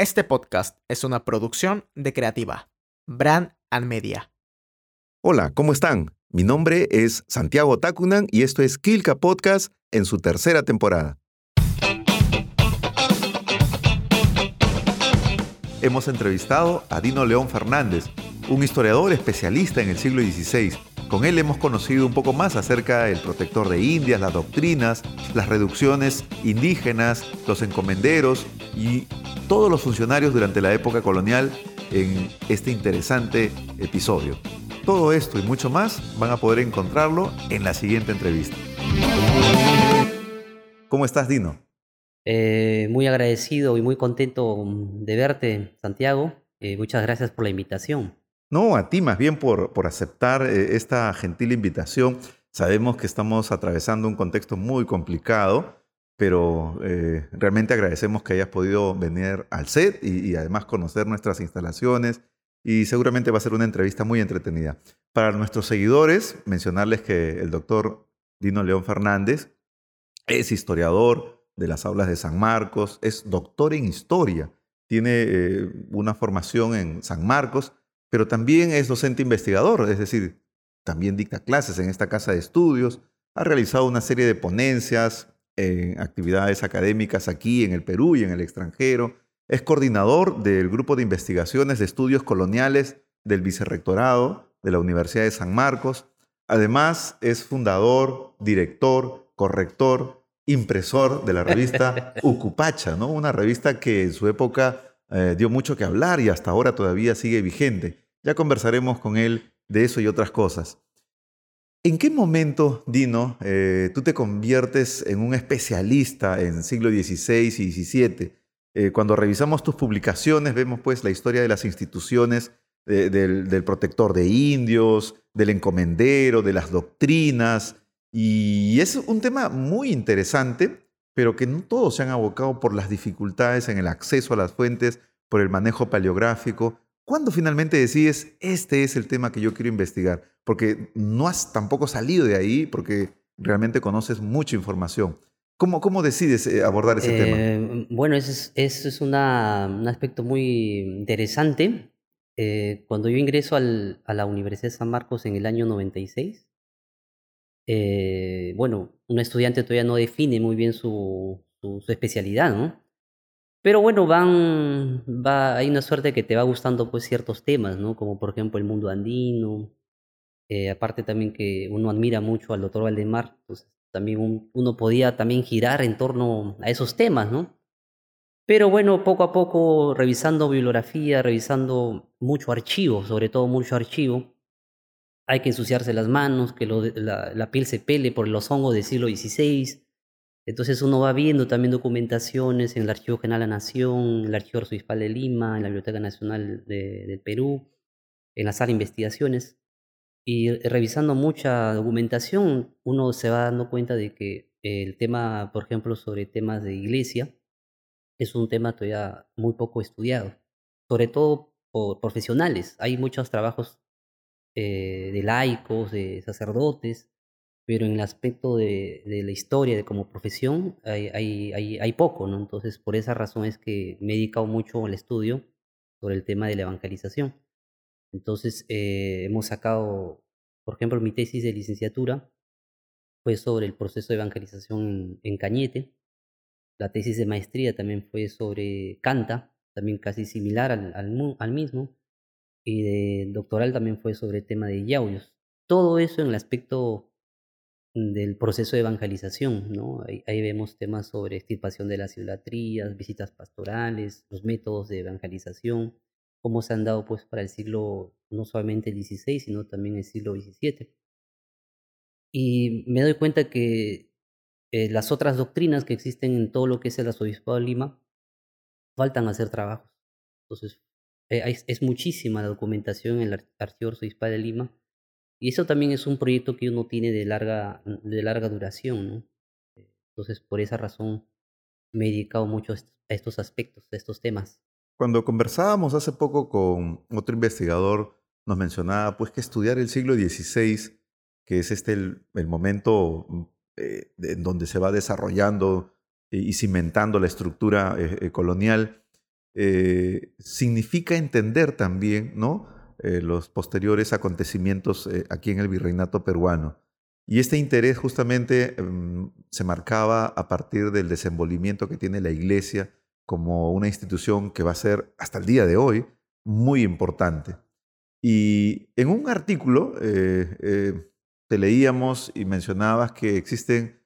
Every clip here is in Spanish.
Este podcast es una producción de Creativa, Brand and Media. Hola, ¿cómo están? Mi nombre es Santiago Takunan y esto es Kilka Podcast en su tercera temporada. Hemos entrevistado a Dino León Fernández, un historiador especialista en el siglo XVI. Con él hemos conocido un poco más acerca del protector de Indias, las doctrinas, las reducciones indígenas, los encomenderos y todos los funcionarios durante la época colonial en este interesante episodio. Todo esto y mucho más van a poder encontrarlo en la siguiente entrevista. ¿Cómo estás, Dino? Eh, muy agradecido y muy contento de verte, Santiago. Eh, muchas gracias por la invitación. No, a ti más bien por, por aceptar eh, esta gentil invitación. Sabemos que estamos atravesando un contexto muy complicado pero eh, realmente agradecemos que hayas podido venir al set y, además conocer nuestras instalaciones y seguramente va a ser una entrevista muy entretenida. Para nuestros seguidores, mencionarles que el doctor Dino León Fernández es historiador de las aulas de San Marcos, es doctor en historia, tiene eh, una formación en San Marcos, pero también es docente investigador, es decir, también dicta clases en esta casa de estudios, ha realizado una serie de ponencias, en actividades académicas aquí en el Perú y en el extranjero. Es coordinador del Grupo de Investigaciones de Estudios Coloniales del Vicerrectorado de la Universidad de San Marcos. Además, es fundador, director, corrector, impresor de la revista Ucupacha, ¿no? una revista que en su época eh, dio mucho que hablar y hasta ahora todavía sigue vigente. Ya conversaremos con él de eso y otras cosas. ¿En qué momento, Dino, eh, tú te conviertes en un especialista en siglo XVI y XVII? Eh, cuando revisamos tus publicaciones vemos pues la historia de las instituciones del, protector de indios, del encomendero, de las doctrinas, y es un tema muy interesante, pero que no todos se han abocado por las dificultades en el acceso a las fuentes, por el manejo paleográfico, ¿Cuándo finalmente decides, este es el tema que yo quiero investigar? Porque no has tampoco salido de ahí porque realmente conoces mucha información. ¿Cómo, cómo decides eh, abordar ese tema? Eh, bueno, eso es, es una, un aspecto muy interesante. Eh, cuando yo ingreso al, a la Universidad de San Marcos en el año 96, bueno, un estudiante todavía no define muy bien su, especialidad, ¿no? Pero bueno, van, va, hay una suerte que te va gustando pues ciertos temas, ¿no? Como por ejemplo el mundo andino, eh, aparte también que uno admira mucho al doctor Valdemar, pues también uno podía también girar en torno a esos temas, ¿no? Pero bueno, poco a poco, revisando bibliografía, revisando mucho archivo, sobre todo mucho archivo, hay que ensuciarse las manos, que la, piel se pele por los hongos del siglo XVI, entonces uno va viendo también documentaciones en el Archivo General de la Nación, en el Archivo Arzobispal de Lima, en la Biblioteca Nacional de, del Perú, en la sala de investigaciones. Y revisando mucha documentación, uno se va dando cuenta de que el tema, por ejemplo, sobre temas de iglesia, es un tema todavía muy poco estudiado, sobre todo por profesionales. Hay muchos trabajos eh, de laicos, de sacerdotes, pero en el aspecto de, de la historia, de como profesión, hay, hay, hay, hay, poco, ¿no? Entonces, por esa razón es que me he dedicado mucho al estudio sobre el tema de la evangelización. Entonces, eh, hemos sacado, por ejemplo, mi tesis de licenciatura fue sobre el proceso de evangelización en, Cañete. La tesis de maestría también fue sobre Canta, también casi similar al, al, al mismo. Y de doctoral también fue sobre el tema de yauyos. Todo eso en el aspecto del proceso de evangelización, ¿no? Ahí, vemos temas sobre extirpación de las idolatrías, visitas pastorales, los métodos de evangelización, cómo se han dado pues para el siglo, no solamente el XVI, sino también el siglo XVII. Y me doy cuenta que eh, las otras doctrinas que existen en todo lo que es el arzobispado de Lima faltan hacer trabajos. Entonces, es, es, muchísima la documentación en el archivo arzobispal de Lima y eso también es un proyecto que uno tiene de larga, de larga duración, ¿no? Entonces, por esa razón, me he dedicado mucho a estos aspectos, a estos temas. Cuando conversábamos hace poco con otro investigador, nos mencionaba pues que estudiar el siglo XVI, que es este el, momento eh, en donde se va desarrollando y cimentando la estructura eh, eh, colonial, eh, significa entender también ¿no? Eh, los posteriores acontecimientos eh, aquí en el virreinato peruano. Y este interés justamente em, se marcaba a partir del desenvolvimiento que tiene la Iglesia como una institución que va a ser hasta el día de hoy muy importante. Y en un artículo te leíamos y mencionabas que existen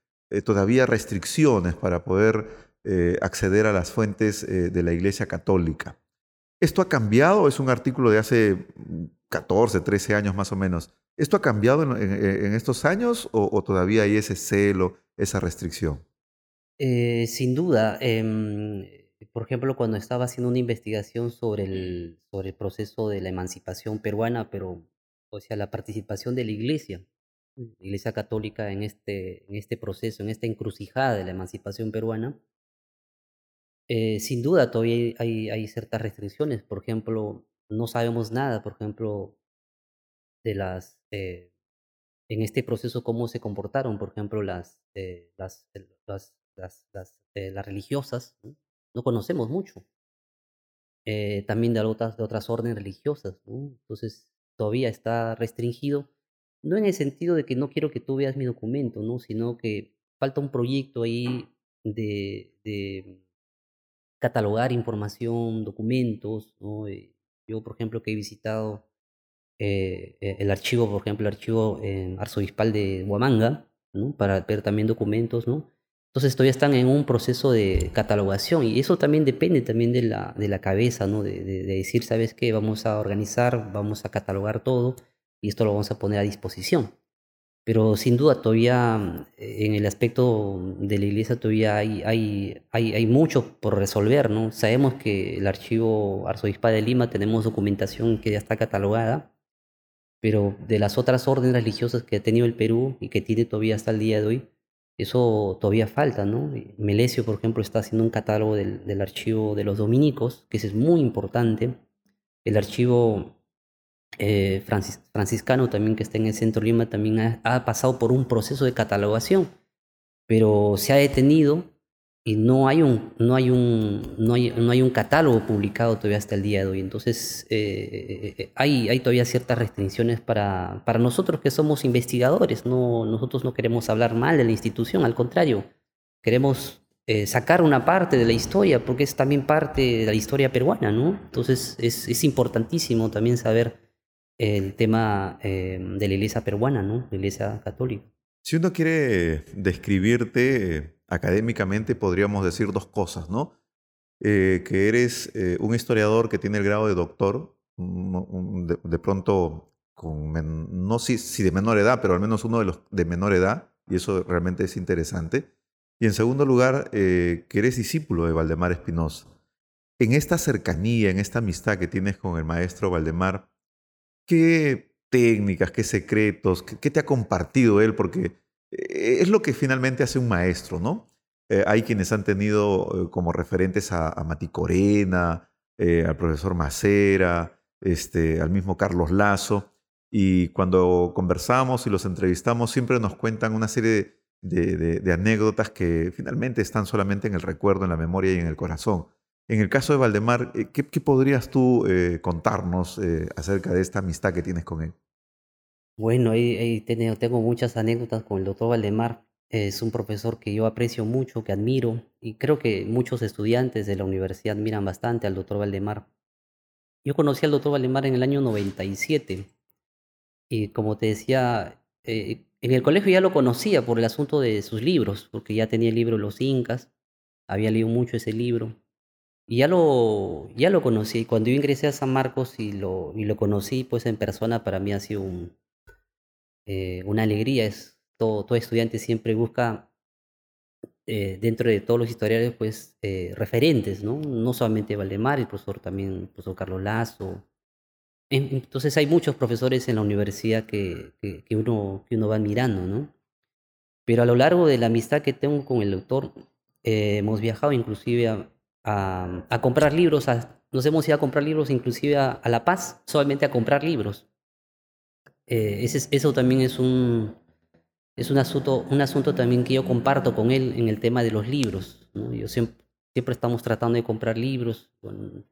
todavía restricciones para poder eh, acceder a las fuentes eh, de la Iglesia Católica. ¿Esto ha cambiado? Es un artículo de hace 14, 13 años más o menos. ¿Esto ha cambiado en, estos años o, todavía hay ese celo, esa restricción? Eh, sin duda. Em, por ejemplo, cuando estaba haciendo una investigación sobre el, sobre el proceso de la emancipación peruana, pero, o sea, la participación de la Iglesia, la Iglesia Católica en este, en este proceso, en esta encrucijada de la emancipación peruana, eh, sin duda, todavía hay, ciertas restricciones. Por ejemplo, no sabemos nada, por ejemplo, de las, eh, en este proceso, cómo se comportaron, por ejemplo, las, eh, las, las, las, las, religiosas. ¿no? conocemos mucho. también de otras, de otras órdenes religiosas. Entonces, todavía está restringido. No en el sentido de que no quiero que tú veas mi documento, ¿no? sino que falta un proyecto ahí de catalogar información, documentos. ¿no? Eh, yo, por ejemplo, que he visitado eh, e, el archivo, por ejemplo, el archivo arzobispal de Huamanga, para ver también documentos, ¿no? Entonces todavía están en un proceso de catalogación y eso también depende también de la, de la cabeza, ¿no? De, de, de decir, ¿sabes qué? Vamos a organizar, vamos a catalogar todo y esto lo vamos a poner a disposición. Pero sin duda todavía eh, en el aspecto de la iglesia todavía hay, hay, hay, hay mucho por resolver, ¿no? Sabemos que el archivo arzobispal de Lima tenemos documentación que ya está catalogada, pero de las otras órdenes religiosas que ha tenido el Perú y que tiene todavía hasta el día de hoy, eso todavía falta, ¿no? Melesio, por ejemplo, está haciendo un catálogo del, del archivo de los dominicos, que es muy importante. El archivo eh, franciscano también que está en el centro Lima también ha, pasado por un proceso de catalogación, pero se ha detenido y no hay un, no hay un, no hay, no hay un catálogo publicado todavía hasta el día de hoy. Entonces eh, eh, hay, hay todavía ciertas restricciones para, para nosotros que somos investigadores. No, nosotros no queremos hablar mal de la institución, al contrario, queremos sacar una parte de la historia, porque es también parte de la historia peruana, ¿no? Entonces es, es importantísimo también saber el tema eh, de la iglesia peruana, ¿no? La iglesia católica. Si uno quiere describirte eh, académicamente, podríamos decir dos cosas, ¿no? Eh, que eres un historiador que tiene el grado de doctor, de, pronto, con no si, si, de menor edad, pero al menos uno de los de menor edad, y eso realmente es interesante. Y en segundo lugar, que eres discípulo de Valdemar Espinosa. En esta cercanía, en esta amistad que tienes con el maestro Valdemar, ¿Qué técnicas, qué secretos, qué, te ha compartido él? Porque eh, es lo que finalmente hace un maestro, ¿no? Eh, hay quienes han tenido eh, como referentes a, Mati Corena, al profesor Macera, este, al mismo Carlos Lazo, y cuando conversamos y los entrevistamos siempre nos cuentan una serie de anécdotas que finalmente están solamente en el recuerdo, en la memoria y en el corazón. En el caso de Valdemar, eh, ¿qué, podrías tú eh, contarnos eh, acerca de esta amistad que tienes con él? Bueno, ahí, tengo, muchas anécdotas con el doctor Valdemar. Es un profesor que yo aprecio mucho, que admiro, y creo que muchos estudiantes de la universidad admiran bastante al doctor Valdemar. Yo conocí al doctor Valdemar en el año 97, y como te decía, en el colegio ya lo conocía por el asunto de sus libros, porque ya tenía el libro Los Incas, había leído mucho ese libro, y ya lo, ya lo conocí. Cuando yo ingresé a San Marcos y lo, y lo conocí pues en persona, para mí ha sido un, eh, una alegría. Es, todo, todo estudiante siempre busca eh, dentro de todos los historiales pues eh, referentes, ¿no? No solamente Valdemar, el profesor también, el profesor Carlos Lazo. Entonces hay muchos profesores en la universidad que, que, que, uno, que uno va mirando, ¿no? Pero a lo largo de la amistad que tengo con el doctor, hemos viajado inclusive a, a, comprar libros, nos hemos ido a comprar libros inclusive a, La Paz, solamente a comprar libros. Eh, ese, eso también es un, es un asunto, un asunto también que yo comparto con él en el tema de los libros. Yo siempre, siempre estamos tratando de comprar libros, con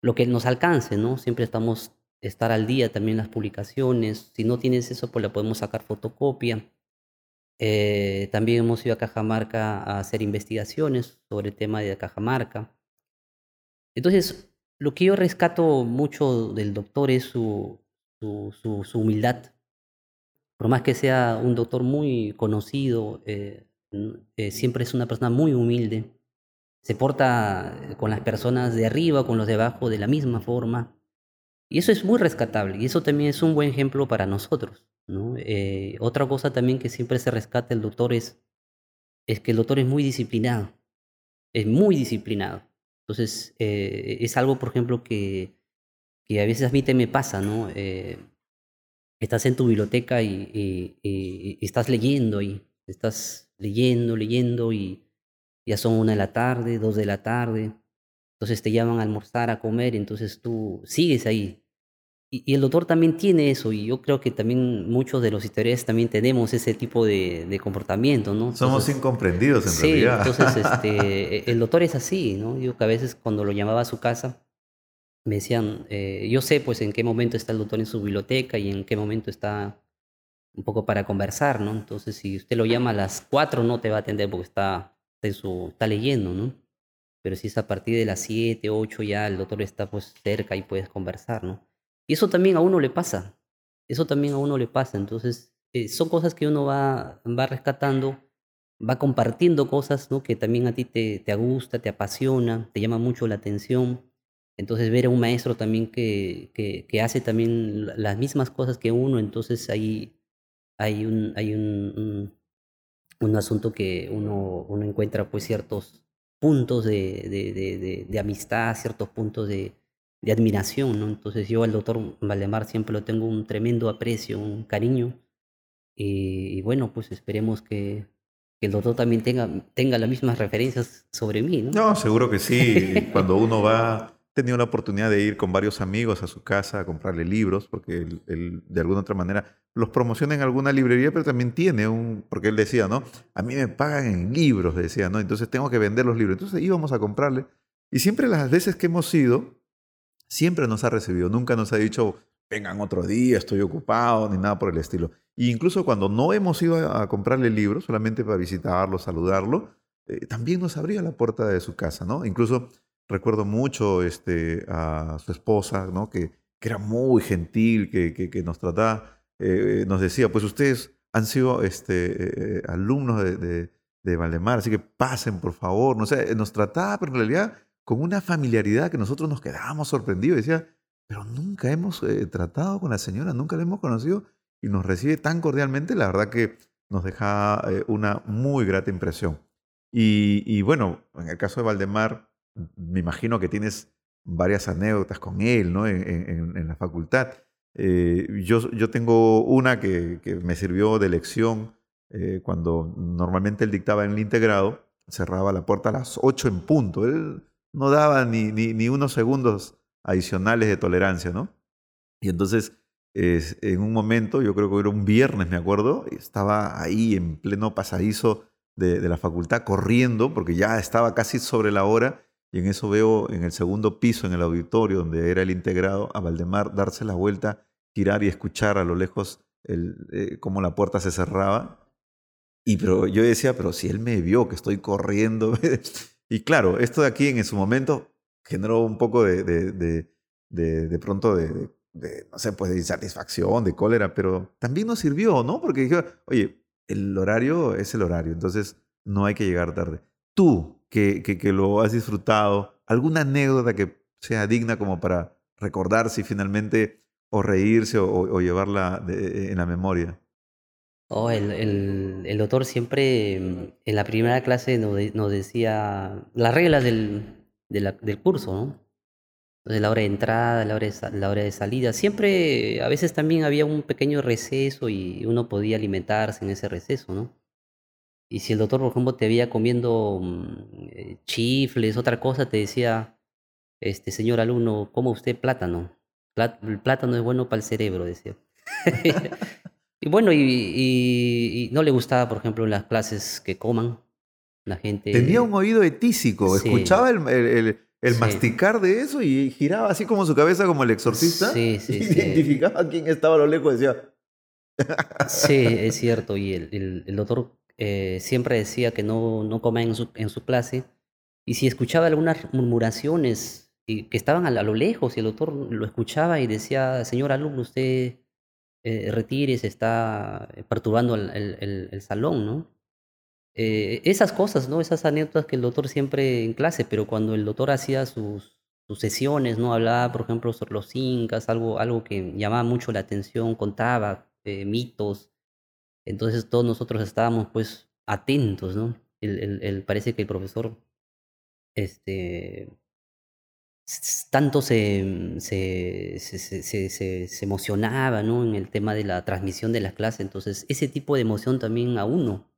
lo que nos alcance, ¿no? Siempre estamos estar al día también las publicaciones. Si no tienes eso, pues la podemos sacar fotocopia. Eh, también hemos ido a Cajamarca a hacer investigaciones sobre el tema de Cajamarca. Entonces, lo que yo rescato mucho del doctor es su, humildad. Por más que sea un doctor muy conocido, eh, eh, siempre es una persona muy humilde. Se porta con las personas de arriba, con los de abajo, de la misma forma. Y eso es muy rescatable y eso también es un buen ejemplo para nosotros. Eh, otra cosa también que siempre se rescata el doctor es, es que el doctor es muy disciplinado, es muy disciplinado. Entonces, eh, es algo, por ejemplo, que, que a veces a mí te me pasa, ¿no? Eh, estás en tu biblioteca y, y, estás leyendo y estás leyendo, leyendo y ya son una de la tarde, dos de la tarde, entonces te llaman a almorzar, a comer, entonces tú sigues ahí. Y, el doctor también tiene eso, y yo creo que también muchos de los historiadores también tenemos ese tipo de, de comportamiento, ¿no? Somos incomprendidos en sí, realidad. entonces este, e, el doctor es así, ¿no? Yo que a veces cuando lo llamaba a su casa, me decían, eh, yo sé pues en qué momento está el doctor en su biblioteca y en qué momento está un poco para conversar, ¿no? Entonces si usted lo llama a las cuatro no te va a atender porque está, está, en su, está leyendo, ¿no? pero si es a partir de las 7, 8 ya el doctor está pues cerca y puedes conversar, ¿no? Y eso también a uno le pasa, eso también a uno le pasa, entonces eh, son cosas que uno va, va rescatando, va compartiendo cosas, ¿no? Que también a ti te, te gusta, te apasiona, te llama mucho la atención. Entonces ver a un maestro también que, que, que hace también las mismas cosas que uno, entonces ahí hay un, hay un, un, un asunto que uno, uno encuentra pues ciertos puntos de, de, de amistad, ciertos puntos de, admiración, ¿no? Entonces yo al doctor Valdemar siempre lo tengo un tremendo aprecio, un cariño. Y, bueno, pues esperemos que, que, el doctor también tenga, tenga las mismas referencias sobre mí, ¿no? No, seguro que sí. Cuando uno va tenido la oportunidad de ir con varios amigos a su casa a comprarle libros, porque él, de alguna otra manera los promociona en alguna librería, pero también tiene un, porque él decía, ¿no? A mí me pagan en libros, decía, ¿no? Entonces tengo que vender los libros. Entonces íbamos a comprarle. Y siempre las veces que hemos ido, siempre nos ha recibido, nunca nos ha dicho, vengan otro día, estoy ocupado, ni nada por el estilo. E incluso cuando no hemos ido a, comprarle libros, solamente para visitarlo, saludarlo, eh, también nos abría la puerta de su casa, ¿no? Incluso recuerdo mucho este, a su esposa, ¿no? que, era muy gentil, que, nos trataba, eh, nos decía, pues ustedes han sido este, eh, alumnos de, Valdemar, así que pasen, por favor. No sé, nos trataba, pero en realidad con una familiaridad que nosotros nos quedábamos sorprendidos. Decía, pero nunca hemos eh, tratado con la señora, nunca la hemos conocido y nos recibe tan cordialmente, la verdad que nos deja una muy grata impresión. Y, y bueno, en el caso de Valdemar, me imagino que tienes varias anécdotas con él, ¿no? En, la facultad. Eh, yo, yo tengo una que, que me sirvió de lección eh, cuando normalmente él dictaba en el integrado, cerraba la puerta a las 8 en punto. Él no daba ni, ni, unos segundos adicionales de tolerancia, ¿no? Y entonces, en un momento, yo creo que era un viernes, me acuerdo, estaba ahí en pleno pasadizo de, de la facultad corriendo, porque ya estaba casi sobre la hora, y en eso veo en el segundo piso, en el auditorio donde era el integrado, a Valdemar darse la vuelta, girar y escuchar a lo lejos el, eh, cómo la puerta se cerraba. Y pero yo decía, pero si él me vio que estoy corriendo. y claro, esto de aquí en su momento generó un poco de, de, de, de, pronto de, no sé, pues de insatisfacción, de cólera, pero también nos sirvió, ¿no? Porque dije, oye, el horario es el horario, entonces no hay que llegar tarde. Tú, que, que, lo has disfrutado, alguna anécdota que sea digna como para recordar si finalmente o reírse o, llevarla en la memoria. Oh, el, el, el, doctor siempre mm, en la primera clase nos, nos decía las reglas del, del curso, ¿no? Entonces, la hora de entrada, la hora de, la hora de salida. Siempre, a veces también había un pequeño receso y uno podía alimentarse en ese receso, ¿no? Y si el doctor, por ejemplo, te veía comiendo mm, eh, chifles, otra cosa, te decía, este señor alumno, ¿cómo usted plátano? el plátano es bueno para el cerebro, decía. y bueno, y, y, no le gustaba, por ejemplo, en las clases que coman. La gente... Tenía un oído etísico, Sí. escuchaba el, el- el- el Sí. masticar de eso y giraba así como su cabeza como el exorcista. Sí, sí. Identificaba quién estaba a lo lejos y decía, Sí, es cierto. Y el, doctor eh, siempre decía que no, no coma en su, en su clase. Y si escuchaba algunas murmuraciones y que estaban a, a lo lejos, y el doctor lo escuchaba y decía, señor alumno, usted eh, retire, se está perturbando el, el- salón, ¿no? Eh, esas cosas, ¿no? Esas anécdotas que el doctor siempre en clase, pero cuando el doctor hacía sus, sus sesiones, ¿no? Hablaba, por ejemplo, sobre los incas, algo, algo que llamaba mucho la atención, contaba eh, mitos. Entonces todos nosotros estábamos, pues, atentos, ¿no? El, el- el- parece que el profesor, este, tanto se, se, se, se, se- emocionaba, ¿no? En el tema de la transmisión de las clases. Entonces, ese tipo de emoción también a uno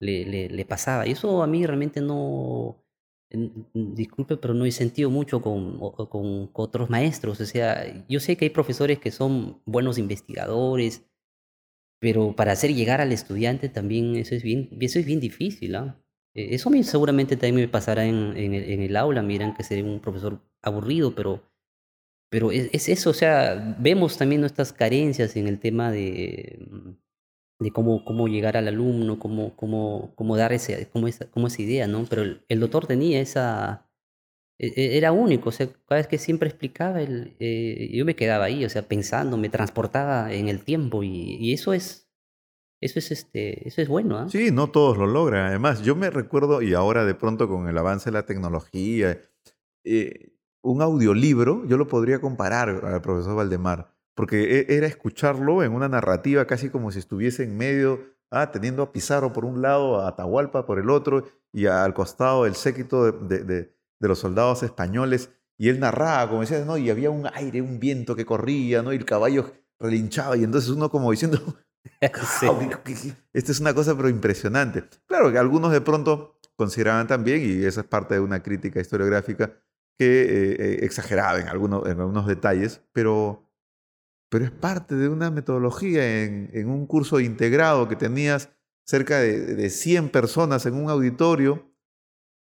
le, le, le pasaba. Y eso a mí realmente no, en- disculpe, pero no he sentido mucho con, con, con otros maestros. O sea, yo sé que hay profesores que son buenos investigadores, pero para hacer llegar al estudiante también eso es bien, eso es bien difícil, ¿ah? Eh, Eso a mí seguramente también me pasará en, el, en el aula, miran que seré un profesor aburrido, pero, pero es, es eso, o sea, vemos también nuestras carencias en el tema de, mm, de cómo, cómo llegar al alumno, cómo, cómo, cómo dar ese, cómo esa, cómo esa idea, ¿no? Pero el, el doctor tenía esa, e- e- era único, o sea, cada vez que siempre explicaba, el, eh, yo me quedaba ahí, o sea, pensando, me transportaba en el tiempo y, y eso es, eso es, este, eso es bueno, ¿ah? Sí, no todos lo logran. Además, yo me recuerdo, y ahora de pronto con el avance de la tecnología, eh, un audiolibro, yo lo podría comparar al profesor Valdemar, porque e- era escucharlo en una narrativa casi como si estuviese en medio, ah, teniendo a Pizarro por un lado, a Atahualpa por el otro, y al costado el séquito de, de- los soldados españoles, y él narraba, como decía, ¿no? Y había un aire, un viento que corría, ¿no? Y el caballo relinchaba, y entonces uno como diciendo, Sí. "Wow, qué- qué- qué- Esta es una cosa pero impresionante. Claro que algunos de pronto consideraban también, y esa es parte de una crítica historiográfica, que eh, eh, exageraba en algunos, en algunos detalles, pero, pero es parte de una metodología en, en un curso integrado que tenías cerca de, de 100 personas en un auditorio,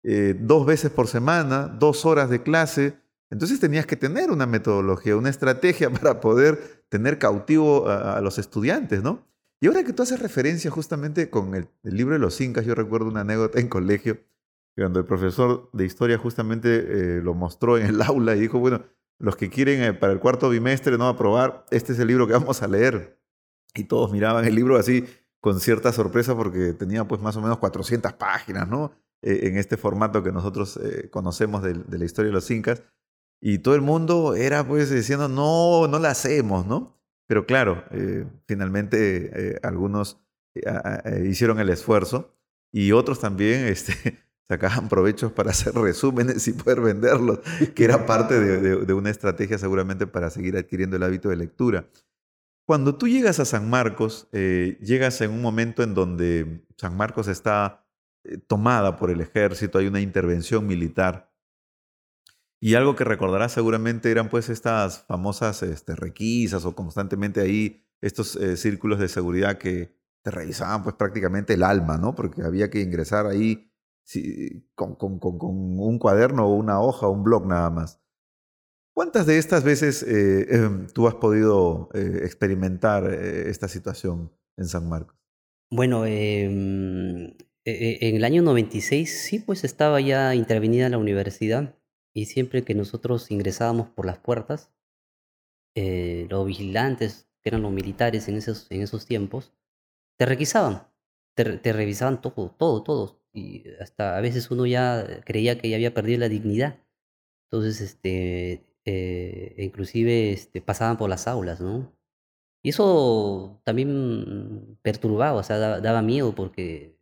eh, dos veces por semana, dos horas de clase. Entonces tenías que tener una metodología, una estrategia para poder tener cautivo a, los estudiantes, ¿no? Y ahora que tú haces referencia justamente con el, libro de los incas, yo recuerdo una anécdota en colegio, cuando el profesor de historia justamente eh, lo mostró en el aula y dijo, bueno, los que quieren eh, para el cuarto bimestre no aprobar, este es el libro que vamos a leer. Y todos miraban el libro así con cierta sorpresa porque tenía pues más o menos 400 páginas, ¿no? Eh, en este formato que nosotros eh, conocemos de la historia de los incas. Y todo el mundo era pues diciendo, no, no la hacemos, ¿no? Pero claro, eh, finalmente eh, algunos eh, hicieron el esfuerzo y otros también este, sacaban provechos para hacer resúmenes y poder venderlos, que era parte de, una estrategia seguramente para seguir adquiriendo el hábito de lectura. Cuando tú llegas a San Marcos, llegas en un momento en donde San Marcos está tomada por el ejército, hay una intervención militar. Y algo que recordarás seguramente eran pues estas famosas este, requisas o constantemente ahí estos eh, círculos de seguridad que te revisaban pues prácticamente el alma, ¿no? Porque había que ingresar ahí sí, con, un cuaderno o una hoja o un blog nada más. ¿Cuántas de estas veces eh, em, tú has podido eh, experimentar esta situación en San Marcos? Bueno, em, e- e- en el año 96 sí, pues estaba ya intervenida la universidad y siempre que nosotros ingresábamos por las puertas, eh, los vigilantes, que eran los militares en esos, en esos tiempos, te requisaban, te, re- te revisaban todo, todo, todo. Y hasta a veces uno ya creía que ya había perdido la dignidad. Entonces, este, eh, inclusive este, pasaban por las aulas, ¿no? Y eso también perturbaba, o sea, daba, daba miedo porque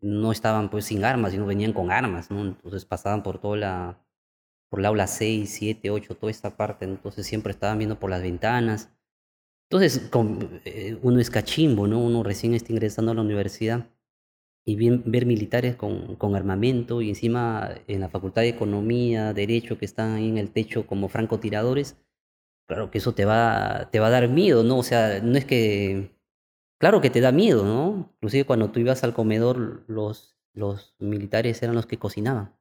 no estaban pues sin armas, sino venían con armas, ¿no? Entonces pasaban por toda la, por la aula 6, 7, 8, toda esta parte, entonces siempre estaban viendo por las ventanas. Entonces, eh, uno es cachimbo, ¿no? Uno recién está ingresando a la universidad y ver militares con, armamento y encima en la Facultad de Economía, Derecho, que están ahí en el techo como francotiradores, claro que eso te va, te va a dar miedo, ¿no? O sea, no es que... Claro que te da miedo, ¿no? Inclusive cuando tú ibas al comedor, los militares eran los que cocinaban.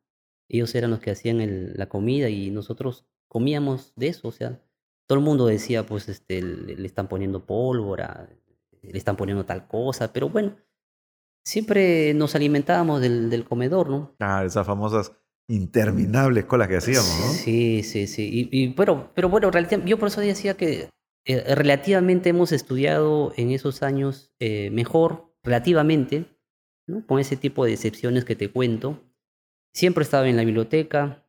Ellos eran los que hacían el- la comida y nosotros comíamos de eso. O sea, todo el mundo decía, pues, este, le, están poniendo pólvora, le están poniendo tal cosa, pero bueno, siempre nos alimentábamos del, del comedor, ¿no? Ah, esas famosas interminables colas que hacíamos, ¿no? Sí, sí, sí. Y, y, pero, pero bueno, yo por eso decía que eh, relativamente hemos estudiado en esos años eh, mejor, relativamente, ¿no? con ese tipo de excepciones que te cuento. Siempre estaba en la biblioteca,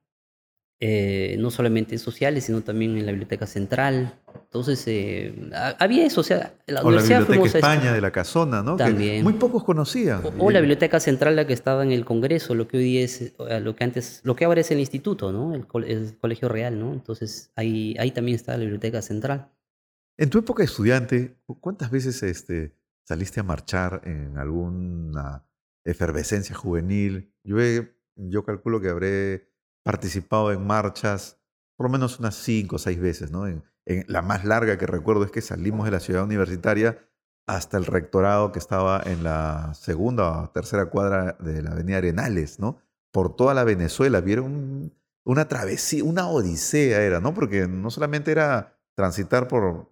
eh, no solamente en sociales, sino también en la biblioteca central. Entonces, eh, ha- había eso, o sea, la O la universidad Biblioteca España de la Casona, ¿no? Que muy pocos conocían. o, o la biblioteca central, la que estaba en el Congreso, lo que hoy es, eh, lo que antes, lo que ahora es el instituto, ¿no? El, col- el colegio real, ¿no? Entonces ahí, ahí también está la biblioteca central. En tu época de estudiante, ¿cu- ¿cuántas veces este, saliste a marchar en alguna efervescencia juvenil? Yo, he- yo calculo que habré participado en marchas por lo menos unas cinco o seis veces, ¿no? En, la más larga que recuerdo es que salimos de la ciudad universitaria hasta el rectorado que estaba en la segunda o tercera cuadra de la avenida Arenales, ¿no? Por toda la Venezuela. Vieron una travesía, una odisea era, ¿no? Porque no solamente era transitar por,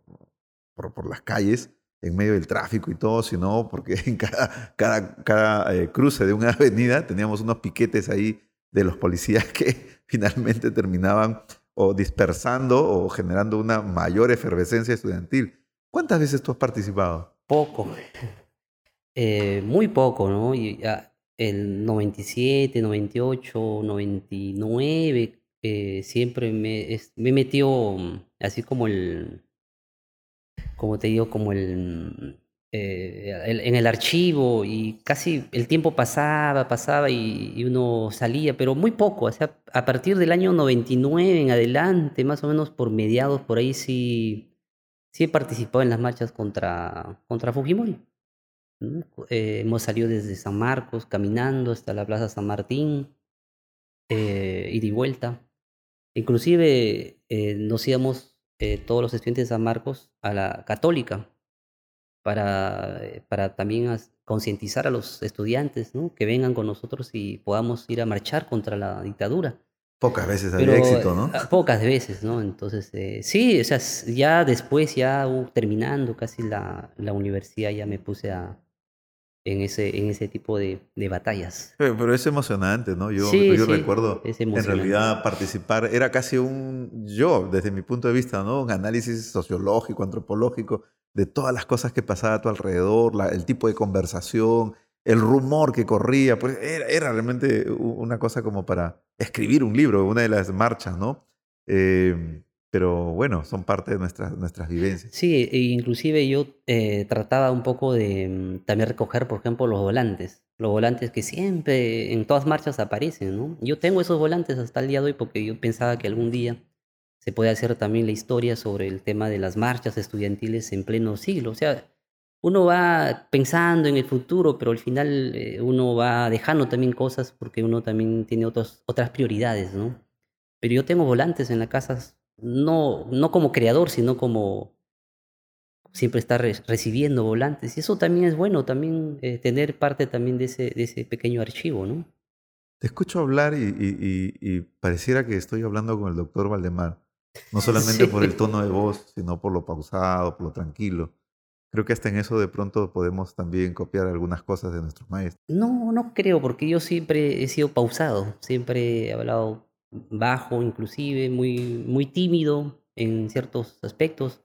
por las calles en medio del tráfico y todo, sino porque en cada, cada, cada eh, cruce de una avenida teníamos unos piquetes ahí de los policías que finalmente terminaban o dispersando o generando una mayor efervescencia estudiantil. ¿Cuántas veces tú has participado? Poco, eh, muy poco, ¿no? Y ya el 97, 98, 99, eh, siempre me, es- me metió mm, así como el, como te digo, como el, eh, el- en el archivo y casi el tiempo pasaba, pasaba y, uno salía, pero muy poco, o sea, a partir del año 99 en adelante, más o menos por mediados, por ahí sí, sí he participado en las marchas contra, contra Fujimori. Eh, hemos salido desde San Marcos caminando hasta la Plaza San Martín, eh, ida y vuelta. Inclusive eh, nos íbamos eh, todos los estudiantes de San Marcos a la católica para, eh, para también concientizar a los estudiantes ¿no? que vengan con nosotros y podamos ir a marchar contra la dictadura. Pocas veces había Pero éxito, ¿no? eh, pocas veces, ¿no? Entonces, eh, sí, o sea, ya después, ya uh, terminando casi la, la universidad, ya me puse a, en, ese, en ese tipo de, de batallas. Pero, es emocionante, ¿no? Yo, Sí, yo sí, recuerdo en realidad participar, era casi un, yo, desde mi punto de vista, ¿no? Un análisis sociológico, antropológico de todas las cosas que pasaba a tu alrededor, la- el tipo de conversación, el rumor que corría, pues era, era realmente una cosa como para escribir un libro, una de las marchas, ¿no? Eh, pero bueno, son parte de nuestras, nuestras vivencias. Sí, e inclusive yo eh, trataba un poco de mm, también recoger, por ejemplo, los volantes. Los volantes que siempre en todas marchas aparecen, ¿no? Yo tengo esos volantes hasta el día de hoy porque yo pensaba que algún día se puede hacer también la historia sobre el tema de las marchas estudiantiles en pleno siglo. O sea, uno va pensando en el futuro, pero al final eh, uno va dejando también cosas porque uno también tiene otros, otras prioridades, ¿no? Pero yo tengo volantes en la casa, no, no como creador, sino como siempre estar re- recibiendo volantes. Y eso también es bueno, también eh, tener parte también de ese, de ese pequeño archivo, ¿no? Te escucho hablar y, y- y- y pareciera que estoy hablando con el doctor Valdemar. No solamente Sí. por el tono de voz, sino por lo pausado, por lo tranquilo. Creo que hasta en eso de pronto podemos también copiar algunas cosas de nuestros maestros. No, no creo, porque yo siempre he sido pausado, siempre he hablado bajo, inclusive, muy, muy tímido en ciertos aspectos.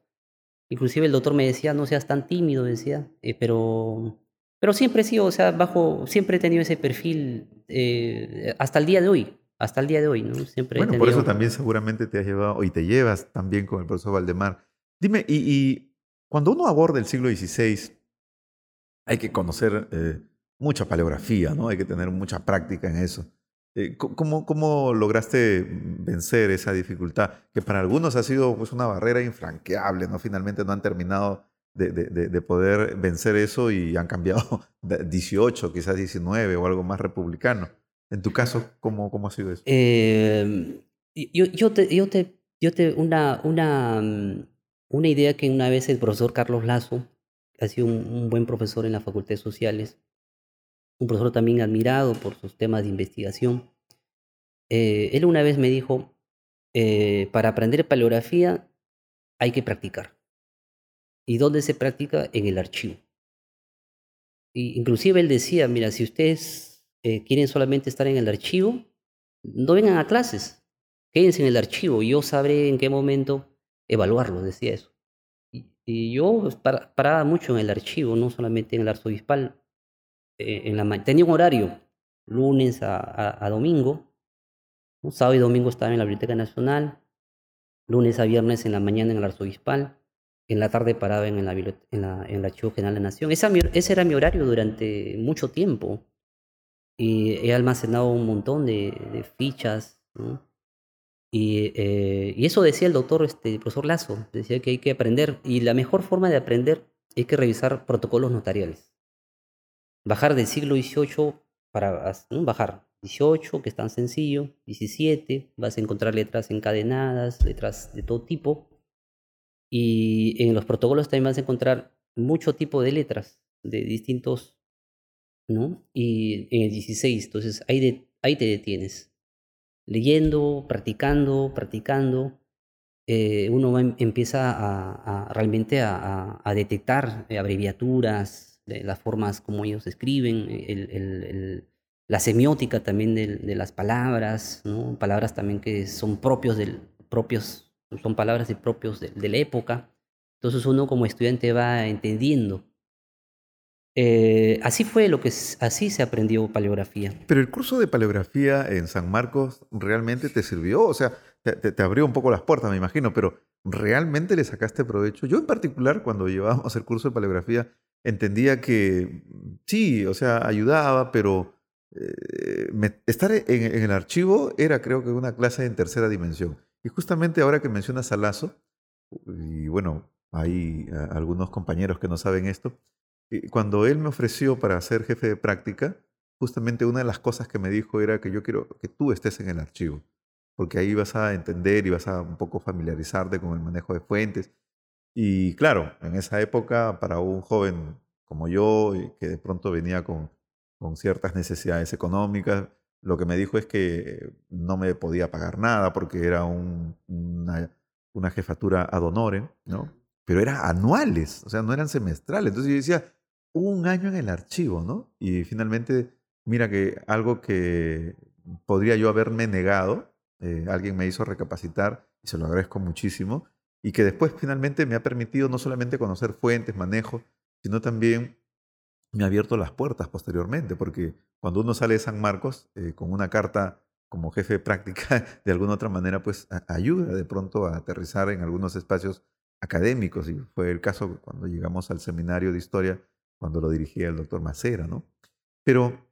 Inclusive el doctor me decía, no seas tan tímido, decía, eh, pero, pero siempre he sido, o sea, bajo, siempre he tenido ese perfil eh, hasta el día de hoy, hasta el día de hoy, ¿no? Siempre he Bueno, por eso también seguramente te has llevado y te llevas también con el profesor Valdemar. Dime, y, y cuando uno aborda el siglo XVI, hay que conocer eh, mucha paleografía, ¿no? Hay que tener mucha práctica en eso. Eh, ¿cómo, ¿Cómo lograste vencer esa dificultad? Que para algunos ha sido pues, una barrera infranqueable, ¿no? Finalmente no han terminado de, de- de- de poder vencer eso y han cambiado de 18, quizás 19 o algo más republicano. En tu caso, ¿cómo, cómo ha sido eso? Eh, yo, yo te, yo te, yo te, una, una, mm, una idea que una vez el profesor Carlos Lazo, ha sido un, un buen profesor en la Facultad de Sociales, un profesor también admirado por sus temas de investigación. Eh, él una vez me dijo, eh, para aprender paleografía hay que practicar. ¿Y dónde se practica? En el archivo. Y inclusive él decía, mira, si ustedes eh, quieren solamente estar en el archivo, no vengan a clases, quédense en el archivo, y yo sabré en qué momento evaluarlo, decía eso. Y, yo pues, paraba mucho en el archivo, no solamente en el arzobispal. En la, tenía un horario, lunes a domingo, Sábado y domingo estaba en la Biblioteca Nacional, lunes a viernes en la mañana en el Arzobispal, en la tarde paraba en, la, en, la, en el Archivo General de la Nación. ese era mi horario durante mucho tiempo. Y he almacenado un montón de, fichas. Y, eh, y, eso decía el doctor, este, profesor Lazo, decía que hay que aprender. Y la mejor forma de aprender es que revisar protocolos notariales. Bajar del siglo XVIII para bajar 18, que es tan sencillo, 17, vas a encontrar letras encadenadas, letras de todo tipo. Y en los protocolos también vas a encontrar mucho tipo de letras de distintos, ¿no? Y en el 16, entonces ahí, de, ahí te detienes. Leyendo, practicando, practicando, eh, uno empieza a, realmente a, detectar abreviaturas, las formas como ellos escriben, el, el la semiótica también de, las palabras, palabras también que son propios del, propios, son palabras de propios de, la época. Entonces uno como estudiante va entendiendo. Eh, así fue lo que así se aprendió paleografía. Pero el curso de paleografía en San Marcos realmente te sirvió, o sea, te, te abrió un poco las puertas, me imagino, pero ¿realmente le sacaste provecho? Yo en particular, cuando llevábamos el curso de paleografía, entendía que sí, o sea, ayudaba, pero eh, estar en, el archivo era creo que una clase en tercera dimensión. Y justamente ahora que mencionas a Lazo, y bueno, hay algunos compañeros que no saben esto, cuando él me ofreció para ser jefe de práctica, justamente una de las cosas que me dijo era que yo quiero que tú estés en el archivo, porque ahí vas a entender y vas a un poco familiarizarte con el manejo de fuentes. Y claro, en esa época, para un joven como yo, que de pronto venía con con ciertas necesidades económicas. Lo que me dijo es que no me podía pagar nada porque era una, jefatura ad honorem, ¿no? Pero era anuales, o sea, no eran semestrales. Entonces yo decía, un año en el archivo, ¿no? Y finalmente, mira que algo que podría yo haberme negado, eh, alguien me hizo recapacitar y se lo agradezco muchísimo, y que después finalmente me ha permitido no solamente conocer fuentes, manejo, sino también me ha abierto las puertas posteriormente, porque cuando uno sale de San Marcos eh, con una carta como jefe práctica, de alguna otra manera, pues ayuda de pronto a aterrizar en algunos espacios académicos, y fue el caso cuando llegamos al seminario de historia, cuando lo dirigía el doctor Macera, ¿no? Pero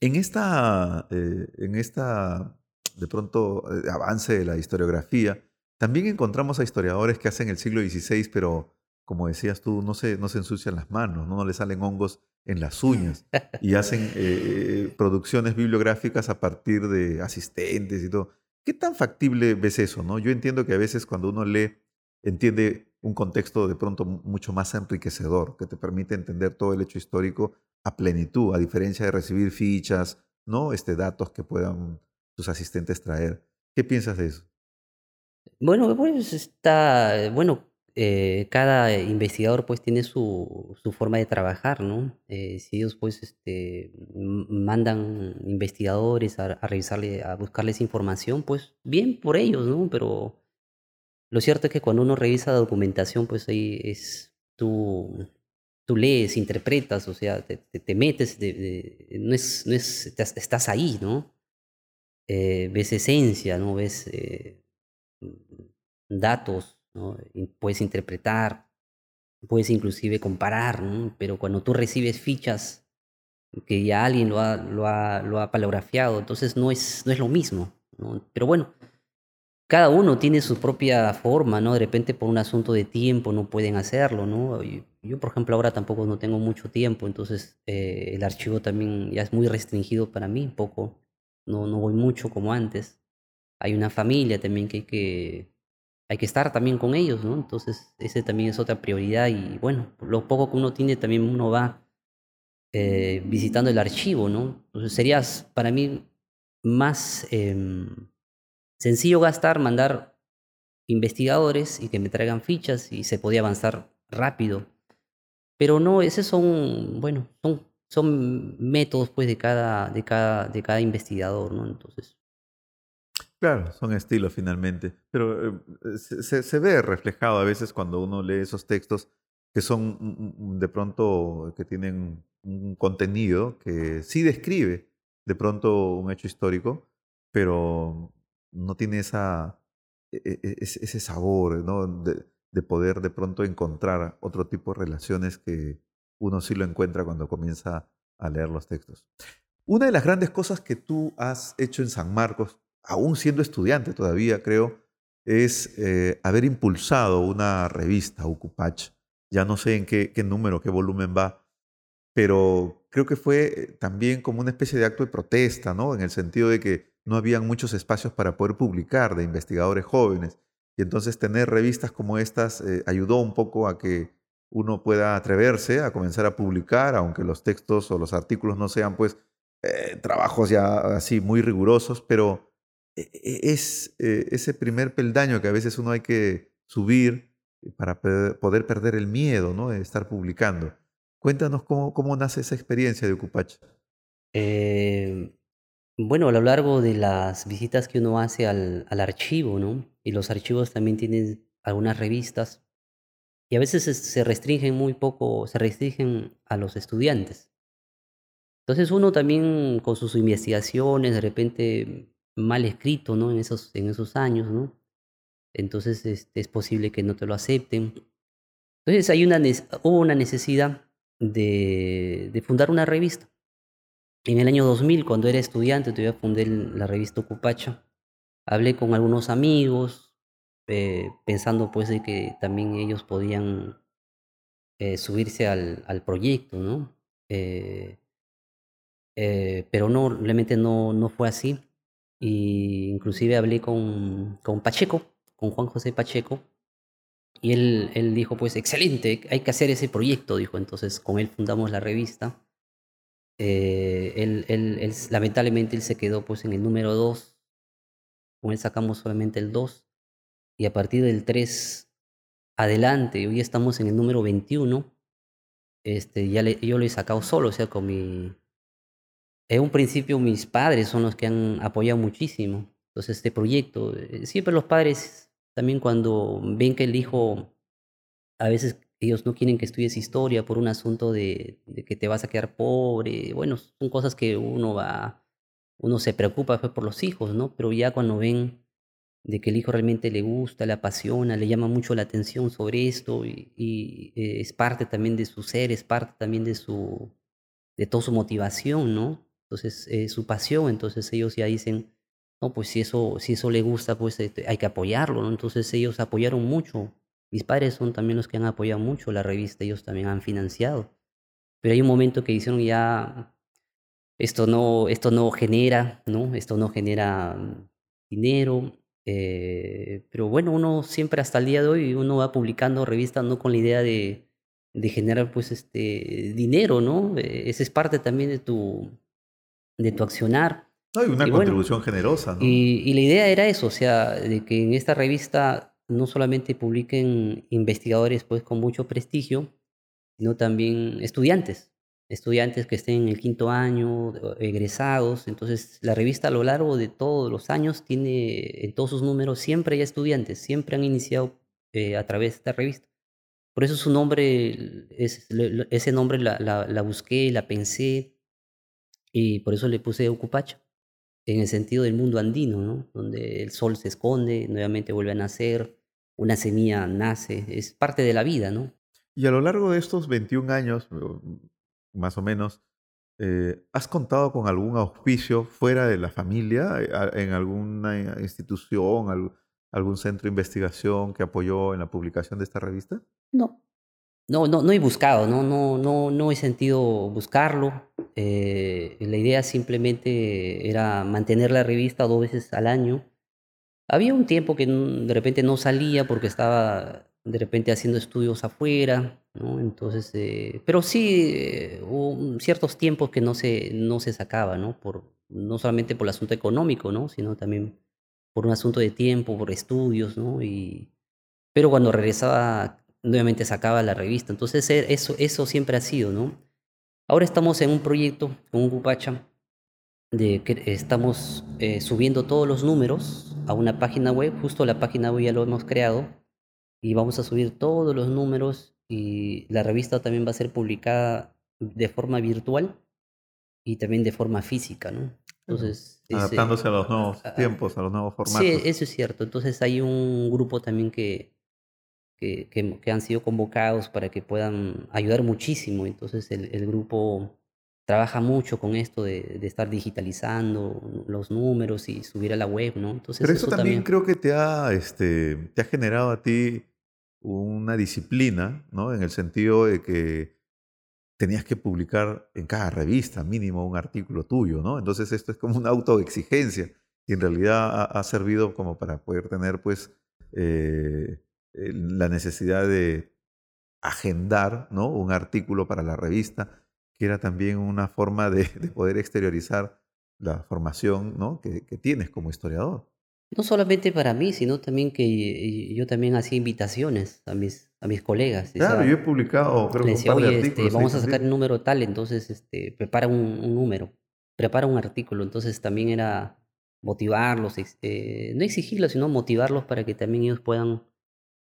en esta, eh, en esta de pronto, eh, avance de la historiografía, también encontramos a historiadores que hacen el siglo XVI, pero como decías tú, no se, no se ensucian las manos, no, le salen hongos en las uñas y hacen eh, eh, producciones bibliográficas a partir de asistentes y todo. ¿Qué tan factible ves eso? No? Yo entiendo que a veces cuando uno lee, entiende un contexto de pronto mucho más enriquecedor, que te permite entender todo el hecho histórico a plenitud, a diferencia de recibir fichas, ¿no? Este, datos que puedan tus asistentes traer. ¿Qué piensas de eso? Bueno, pues está, bueno, eh, cada investigador pues tiene su, su forma de trabajar, ¿no? Eh, si ellos pues este, mandan investigadores a, revisarle, a buscarles información, pues bien por ellos, ¿no? Pero lo cierto es que cuando uno revisa la documentación, pues ahí es tú, tú lees, interpretas, o sea, te, te, metes, de, no es, no es, estás ahí, ¿no? Eh, ves esencia, ¿no? Ves datos, Puedes interpretar, puedes inclusive comparar, pero cuando tú recibes fichas que ya alguien lo ha, lo ha, lo ha paleografiado, entonces no es, no es lo mismo. Pero bueno, cada uno tiene su propia forma, ¿no? De repente por un asunto de tiempo no pueden hacerlo, ¿no? Yo, por ejemplo, ahora tampoco no tengo mucho tiempo, entonces eh, el archivo también ya es muy restringido para mí, poco, no, no voy mucho como antes. Hay una familia también que hay que hay que estar también con ellos, ¿no? Entonces, ese también es otra prioridad y bueno, lo poco que uno tiene también uno va eh, visitando el archivo, ¿no? Sería para mí más em, sencillo gastar, mandar investigadores y que me traigan fichas y se podía avanzar rápido. Pero no, esos son, bueno, son, son métodos pues de cada, de cada, de cada investigador, ¿no? Entonces. Claro, son estilos finalmente, pero eh, se, se, ve reflejado a veces cuando uno lee esos textos que son de pronto, que tienen un contenido que sí describe de pronto un hecho histórico, pero no tiene esa, e, e, e, ese sabor ¿no? de, poder de pronto encontrar otro tipo de relaciones que uno sí lo encuentra cuando comienza a leer los textos. Una de las grandes cosas que tú has hecho en San Marcos, aún siendo estudiante todavía, creo, es eh, haber impulsado una revista, Ucupach. Ya no sé en qué, qué número, qué volumen va, pero creo que fue también como una especie de acto de protesta, ¿no? En el sentido de que no habían muchos espacios para poder publicar de investigadores jóvenes. Y entonces tener revistas como estas eh, ayudó un poco a que uno pueda atreverse a comenzar a publicar, aunque los textos o los artículos no sean pues eh, trabajos ya así muy rigurosos, pero es eh, ese primer peldaño que a veces uno hay que subir para poder perder el miedo ¿no? de estar publicando. Cuéntanos cómo, cómo nace esa experiencia de Ucupach. Eh, bueno, a lo largo de las visitas que uno hace al, al archivo, ¿no? Y los archivos también tienen algunas revistas y a veces se restringen muy poco, se restringen a los estudiantes. Entonces uno también con sus investigaciones, de repente mal escrito, ¿no? En esos, en esos años, ¿no? Entonces este, es posible que no te lo acepten. Entonces hay una, hubo una necesidad de, fundar una revista. En el año 2000, cuando era estudiante, todavía fundé la revista Ocupacha. Hablé con algunos amigos, eh, pensando pues que también ellos podían eh, subirse al, al, proyecto, ¿no? Eh, pero no, realmente no, no fue así. Y inclusive hablé con, con Pacheco, con Juan José Pacheco, y él, él dijo, pues, excelente, hay que hacer ese proyecto, dijo. Entonces, con él fundamos la revista. Eh, él, él, lamentablemente, él se quedó pues en el número 2. Con él sacamos solamente el 2. Y a partir del 3 adelante, hoy estamos en el número 21. Este, ya yo lo he sacado solo, o sea, con mi... En un principio mis padres son los que han apoyado muchísimo. Entonces, este proyecto, eh, siempre los padres también cuando ven que el hijo, a veces ellos no quieren que estudies historia por un asunto de, que te vas a quedar pobre. Bueno, son cosas que uno va, uno se preocupa pues, por los hijos, ¿no? Pero ya cuando ven de que el hijo realmente le gusta, le apasiona, le llama mucho la atención sobre esto y, eh, es parte también de su ser, es parte también de su, de toda su motivación, ¿no? Entonces, eh, su pasión, entonces ellos ya dicen, no, pues si eso, si eso le gusta, pues este, hay que apoyarlo, ¿no? Entonces ellos apoyaron mucho. Mis padres son también los que han apoyado mucho la revista, ellos también han financiado. Pero hay un momento que dijeron ya, esto no, esto no genera, ¿no? Esto no genera mm, dinero. Eh, pero bueno, uno siempre hasta el día de hoy, uno va publicando revistas no con la idea de, de generar pues este dinero, ¿no? Eh, esa es parte también de tu, de tu accionar. Hay una contribución generosa. ¿no? Y, la idea era eso, o sea, de que en esta revista no solamente publiquen investigadores pues con mucho prestigio, sino también estudiantes, estudiantes que estén en el quinto año, egresados. Entonces, la revista a lo largo de todos los años tiene en todos sus números siempre hay estudiantes, siempre han iniciado eh, a través de esta revista. Por eso su nombre, es, ese nombre la, la, la busqué, la pensé y por eso le puse Ocupacha en el sentido del mundo andino, ¿no? donde el sol se esconde, nuevamente vuelve a nacer, una semilla nace, es parte de la vida. ¿no? Y a lo largo de estos 21 años, más o menos, eh, ¿has contado con algún auspicio fuera de la familia, eh, en alguna institución, algún centro de investigación que apoyó en la publicación de esta revista? No, no, no, no he buscado, no, no, no, no he sentido buscarlo. Eh, la idea simplemente era mantener la revista dos veces al año. Había un tiempo que de repente no salía porque estaba de repente haciendo estudios afuera. Entonces, eh, pero sí eh, hubo ciertos tiempos que no se, no se sacaba, ¿no? Por, no solamente por el asunto económico, ¿no? Sino también por un asunto de tiempo, por estudios, ¿no? Y, pero cuando regresaba, nuevamente sacaba la revista. Entonces, e, eso, eso siempre ha sido, ¿no? Ahora estamos en un proyecto con un Cupacha de que estamos eh, subiendo todos los números a una página web, justo la página web ya lo hemos creado, y vamos a subir todos los números y la revista también va a ser publicada de forma virtual y también de forma física, ¿no? Entonces, adaptándose a los nuevos tiempos, a los nuevos formatos. Sí, eso es cierto. Entonces hay un grupo también que, que, que, han sido convocados para que puedan ayudar muchísimo. Entonces el, el grupo trabaja mucho con esto de, de, estar digitalizando los números y subir a la web, ¿no? Entonces, Pero eso, también, creo que te ha, este, te ha generado a ti una disciplina, ¿no? En el sentido de que tenías que publicar en cada revista mínimo un artículo tuyo, ¿no? Entonces esto es como una autoexigencia y en realidad ha, servido como para poder tener pues eh, la necesidad de agendar, ¿no? Un artículo para la revista que era también una forma de, poder exteriorizar la formación ¿no? que, tienes como historiador. No solamente para mí, sino también que yo también hacía invitaciones a mis, a mis colegas. Claro, yo he publicado, creo que un par de este, vamos a sacar un número tal, entonces este, prepara un, número, prepara un artículo. Entonces también era motivarlos, eh, no exigirlos, sino motivarlos para que también ellos puedan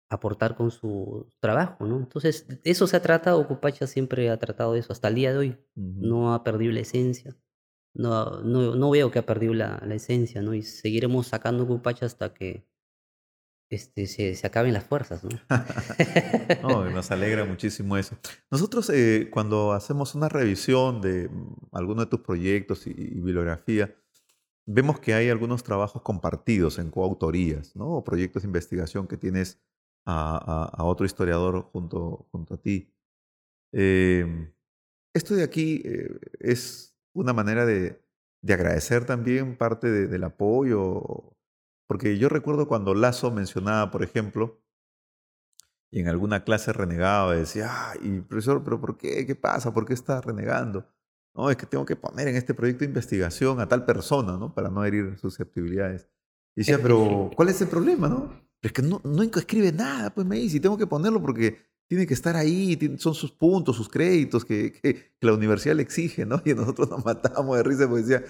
aportar con su trabajo, ¿no? Entonces, eso se ha tratado, Ocupacha siempre ha tratado eso, hasta el día de hoy. No ha perdido la esencia. No, no, no veo que ha perdido la, la, esencia, ¿no? Y seguiremos sacando Ocupacha hasta que este, se, se acaben las fuerzas, ¿no? no nos alegra muchísimo eso. Nosotros, eh, cuando hacemos una revisión de mm, alguno de tus proyectos y, y bibliografía, vemos que hay algunos trabajos compartidos en coautorías, ¿no? O proyectos de investigación que tienes a, otro historiador junto, junto a ti. Em, esto de aquí eh, es una manera de, agradecer también parte del apoyo, porque yo recuerdo cuando Lazo mencionaba, por ejemplo, y en alguna clase renegaba, decía, ay, profesor, pero ¿por qué? ¿Qué pasa? ¿Por qué está renegando? No, es que tengo que poner en este proyecto de investigación a tal persona, ¿no? Para no herir susceptibilidades. Y decía, pero ¿cuál es el problema, no? Es que no, no escribe nada, pues me dice, y tengo que ponerlo porque tiene que estar ahí, son sus puntos, sus créditos que, que, la universidad le exige, ¿no? Y nosotros nos matábamos de risa porque decía,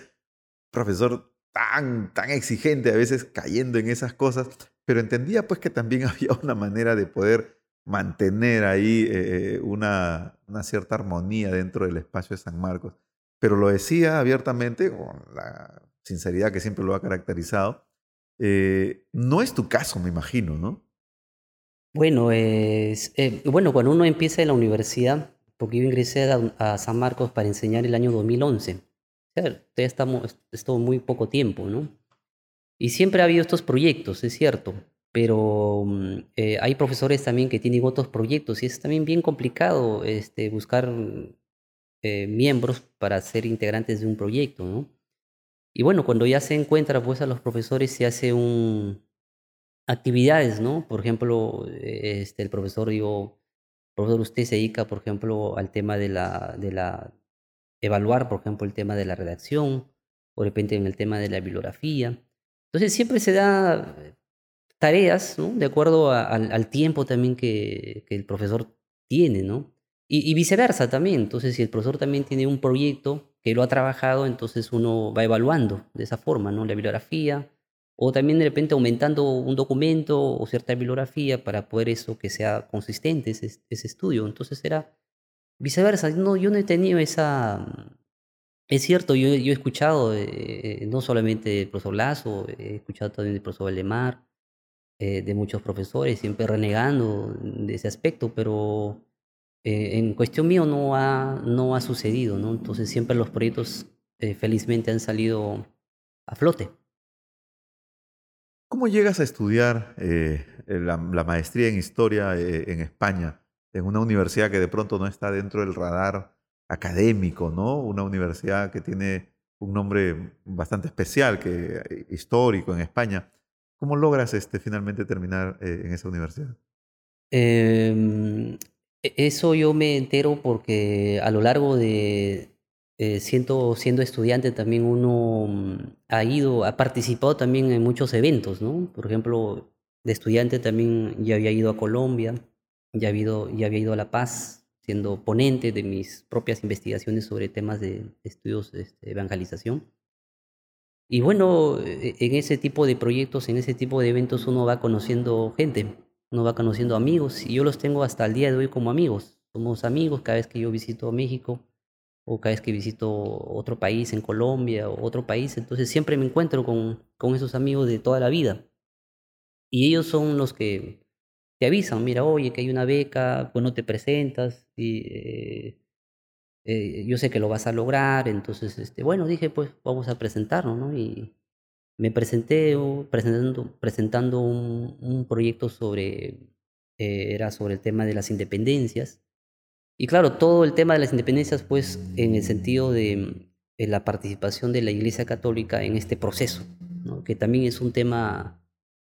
profesor tan, tan exigente, a veces cayendo en esas cosas, pero entendía pues que también había una manera de poder mantener ahí eh, una, una cierta armonía dentro del espacio de San Marcos. Pero lo decía abiertamente, con la sinceridad que siempre lo ha caracterizado, eh, no es tu caso, me imagino, ¿no? Bueno, es, eh, bueno, cuando uno empieza en la universidad, porque yo ingresé a, San Marcos para enseñar el año 2011, o sea, estamos, estuvo muy poco tiempo, ¿no? Y siempre ha habido estos proyectos, es cierto, pero mm, eh, hay profesores también que tienen otros proyectos y es también bien complicado este, buscar miembros para ser integrantes de un proyecto, ¿no? Y bueno, cuando ya se encuentra pues a los profesores se hace un actividades, ¿no? Por ejemplo, este, el profesor digo, profesor, usted se dedica, por ejemplo, al tema de la, de la, evaluar, por ejemplo, el tema de la redacción, o de repente en el tema de la bibliografía. Entonces siempre se da tareas, ¿no? De acuerdo al, tiempo también que, que, el profesor tiene, ¿no? Y, y viceversa también. Entonces, si el profesor también tiene un proyecto que lo ha trabajado, entonces uno va evaluando de esa forma, ¿no? La bibliografía, o también de repente aumentando un documento o cierta bibliografía para poder eso que sea consistente ese, ese estudio. Entonces era viceversa. No, yo no he tenido esa... Es cierto, yo, yo he escuchado eh, no solamente del profesor Lazo, he escuchado también del profesor Valdemar, eh, de muchos profesores, siempre renegando de ese aspecto, pero eh, en cuestión mío no ha, no ha sucedido, ¿no? Entonces siempre los proyectos eh, felizmente han salido a flote. ¿Cómo llegas a estudiar eh, la, maestría en historia en España, en una universidad que de pronto no está dentro del radar académico, ¿no? Una universidad que tiene un nombre bastante especial, que, histórico en España. ¿Cómo logras este, finalmente terminar en esa universidad? Eh, Eso yo me entero porque a lo largo de, eh, siendo, estudiante también uno mm, ha ido, ha participado también en muchos eventos, ¿no? Por ejemplo, de estudiante también ya había ido a Colombia, ya había ido, ya había ido a La Paz, siendo ponente de mis propias investigaciones sobre temas de estudios este, de evangelización. Y bueno, e- en ese tipo de proyectos, en ese tipo de eventos uno va conociendo gente, uno va conociendo amigos y yo los tengo hasta el día de hoy como amigos. Somos amigos cada vez que yo visito México o cada vez que visito otro país en Colombia o otro país, entonces siempre me encuentro con, con esos amigos de toda la vida. Y ellos son los que te avisan, mira, oye, que hay una beca, pues no te presentas, y eh, eh, yo sé que lo vas a lograr, entonces, este, bueno, dije, pues vamos a presentarnos, ¿no? Y me presenté presentando, presentando un, proyecto sobre, eh, era sobre el tema de las independencias. Y claro, todo el tema de las independencias, pues, en el sentido de, de la participación de la Iglesia Católica en este proceso, ¿no? Que también es un tema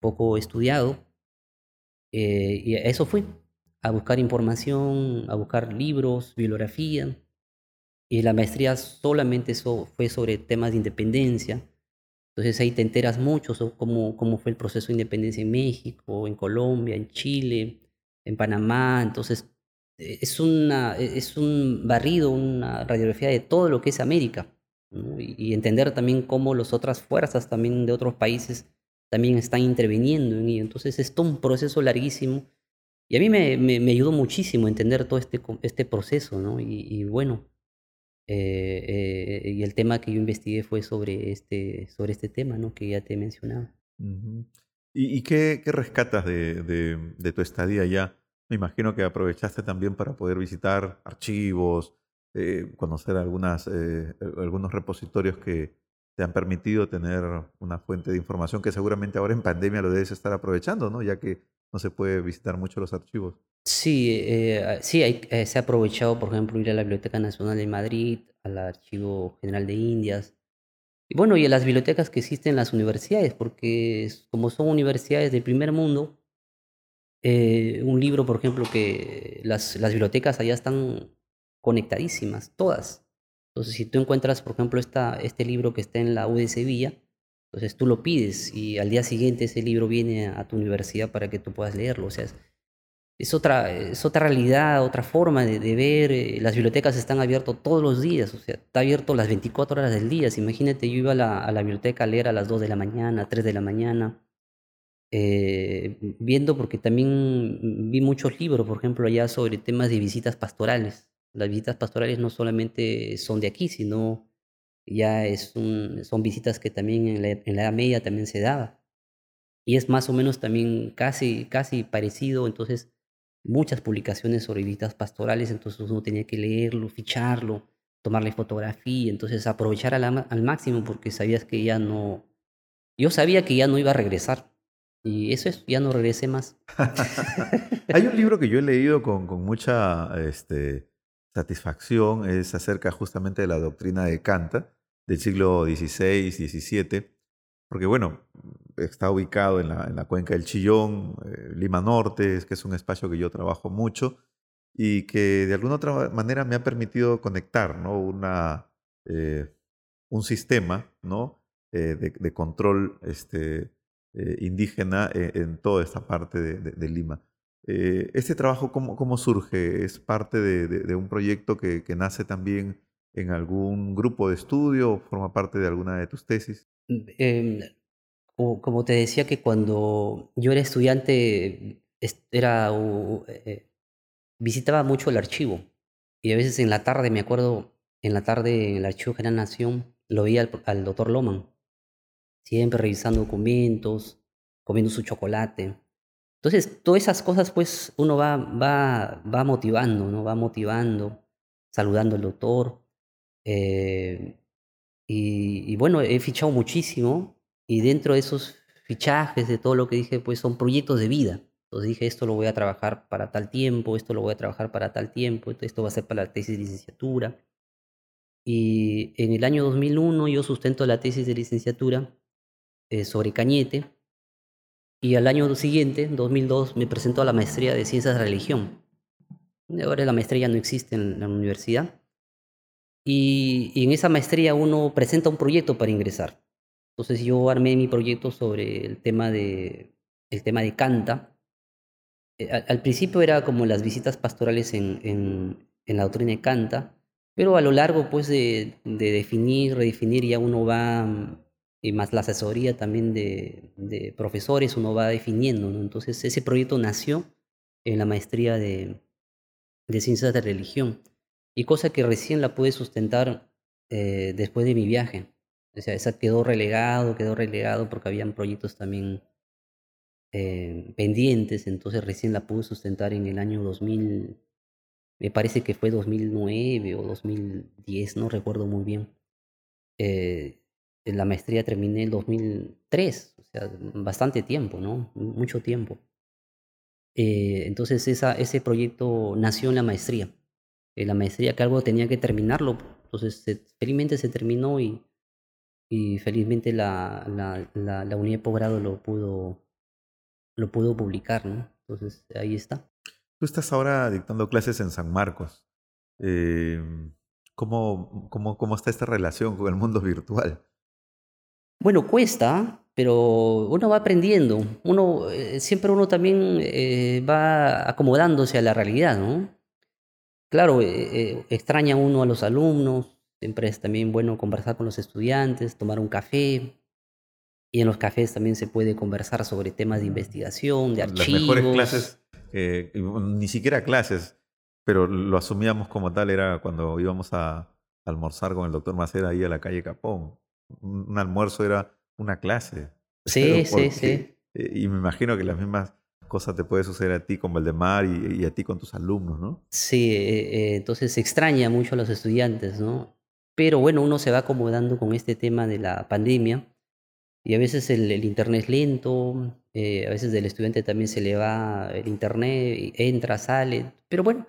poco estudiado. eh, y eso fui, a buscar información, a buscar libros, bibliografía. Y la maestría solamente so- fue sobre temas de independencia. Entonces ahí te enteras mucho sobre cómo, fue el proceso de independencia en México, en Colombia, en Chile, en Panamá. Entonces eh, es, una, e- es un barrido, una radiografía de todo lo que es América. Y, entender también cómo las otras fuerzas también de otros países también están interviniendo en ello. Entonces es todo un proceso larguísimo. Y a mí me, me, ayudó muchísimo entender todo este, este proceso, ¿no? Y bueno, eh, eh, y el tema que yo investigué fue sobre este, sobre este tema, ¿no? Que ya te he mencionado. Ujú. ¿Y, y qué, qué rescatas de, de- de tu estadía allá? Me imagino que aprovechaste también para poder visitar archivos, eh, conocer algunas, eh, algunos repositorios que te han permitido tener una fuente de información que seguramente ahora en pandemia lo debes estar aprovechando, ¿no? Ya que no se puede visitar mucho los archivos. Sí, eh, ah, sí eh, se ha aprovechado, por ejemplo, ir a la Biblioteca Nacional de Madrid, al Archivo General de Indias, y bueno, y a las bibliotecas que existen en las universidades, porque como son universidades del primer mundo, eh, un libro, por ejemplo, que las, las bibliotecas allá están conectadísimas, todas. Entonces, si tú encuentras, por ejemplo, esta, este libro que está en la U de Sevilla, entonces tú lo pides y al día siguiente ese libro viene a tu universidad para que tú puedas leerlo. O sea, es, otra, es otra realidad, otra forma de, de ver. eh, Las bibliotecas están abiertas todos los días, o sea, está abierto las 24 horas del día. Imagínate, yo iba a la, a la biblioteca a leer a las 2 de la mañana, 3 de la mañana, eh, viendo porque también vi muchos libros, por ejemplo, allá sobre temas de visitas pastorales. Las visitas pastorales no solamente son de aquí, sino ya es son visitas que también en la, en Edad Media también se daba. Y es más o menos también casi, casi parecido, entonces muchas publicaciones sobre visitas pastorales, entonces uno tenía que leerlo, ficharlo, tomarle fotografía, entonces aprovechar al, al máximo porque sabías que ya no, yo sabía que ya no iba a regresar. Y eso es, ya no regresé más. Hay un libro que yo he leído con, con mucha este, satisfacción, es acerca justamente de la doctrina de Kant del siglo XVI, XVII, porque bueno, está ubicado en la, en la cuenca del Chillón, eh, Lima Norte, que es un espacio que yo trabajo mucho y que de alguna otra manera me ha permitido conectar ¿no? Eh, un sistema ¿no? Eh, de, control este, indígena en, toda esta parte de Lima. Eh, ¿Este trabajo cómo, cómo surge? ¿Es parte de, un proyecto que, nace también en algún grupo de estudio o forma parte de alguna de tus tesis? Em, como, te decía que cuando yo era estudiante, es- era, eh, visitaba mucho el archivo. Y a veces en la tarde, me acuerdo, en la tarde en el Archivo General Nación, lo veía al, al doctor Loman, siempre revisando documentos, comiendo su chocolate. Entonces, todas esas cosas, pues, uno va, va, va motivando, ¿no? Va motivando, saludando al doctor. eh, y, y bueno, he fichado muchísimo y dentro de esos fichajes, de todo lo que dije, pues son proyectos de vida. Entonces dije, esto lo voy a trabajar para tal tiempo, esto lo voy a trabajar para tal tiempo, esto va a ser para la tesis de licenciatura. Y en el año 2001 yo sustento la tesis de licenciatura eh, sobre Cañete y al año siguiente, 2002, me presento a la maestría de Ciencias de Religión. Ahora la maestría no existe en la universidad. Y, y en esa maestría uno presenta un proyecto para ingresar. Entonces yo armé mi proyecto sobre el tema de, el tema de Canta. Eh, al, al principio era como las visitas pastorales en, en, en la doctrina de Canta, pero a lo largo pues de, de definir, redefinir, ya uno va, y más la asesoría también de, de profesores, uno va definiendo. ¿no? Entonces ese proyecto nació en la maestría de, de ciencias de religión y cosa que recién la pude sustentar eh, después de mi viaje. O sea, esa quedó relegado, quedó relegado porque habían proyectos también eh, pendientes, entonces recién la pude sustentar en el año 2000, me parece que fue 2009 o 2010, no recuerdo muy bien. Eh, la maestría terminé en 2003, o sea, bastante tiempo, ¿no? Mucho tiempo. Eh, entonces esa, ese proyecto nació en la maestría. En la maestría que algo tenía que terminarlo, entonces se, felizmente se terminó y, y felizmente la, la, la, la unidad de posgrado lo pudo, lo pudo publicar, ¿no? Entonces ahí está. Tú estás ahora dictando clases en San Marcos. Eh, ¿cómo, cómo, ¿Cómo está esta relación con el mundo virtual? Bueno, cuesta, pero uno va aprendiendo. Uno, eh, siempre uno también eh, va acomodándose a la realidad, ¿no? Claro, eh, extraña uno a los alumnos, siempre es también bueno conversar con los estudiantes, tomar un café. Y en los cafés también se puede conversar sobre temas de investigación, de archivos. Las mejores clases, ni siquiera clases, pero lo asumíamos como tal, era cuando íbamos a almorzar con el doctor Macera ahí a la calle Capón un almuerzo era una clase. Sí, sí, sí. Eh, y me imagino que las mismas cosas te puede suceder a ti con Valdemar y, y a ti con tus alumnos, ¿no? Sí, eh, entonces se extraña mucho a los estudiantes, ¿no? Pero bueno, uno se va acomodando con este tema de la pandemia y a veces el, el internet es lento, eh, a veces del estudiante también se le va el internet, entra, sale, pero bueno,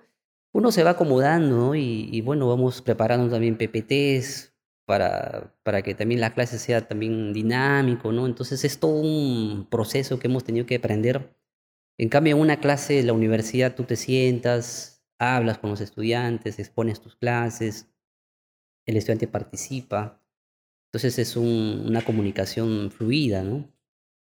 uno se va acomodando ¿no? y, y bueno, vamos preparando también PPTs, para, para que también la clase sea también dinámico, ¿no? Entonces es todo un proceso que hemos tenido que aprender. En cambio, en una clase de la universidad tú te sientas, hablas con los estudiantes, expones tus clases, el estudiante participa. Entonces es un, una comunicación fluida, ¿no?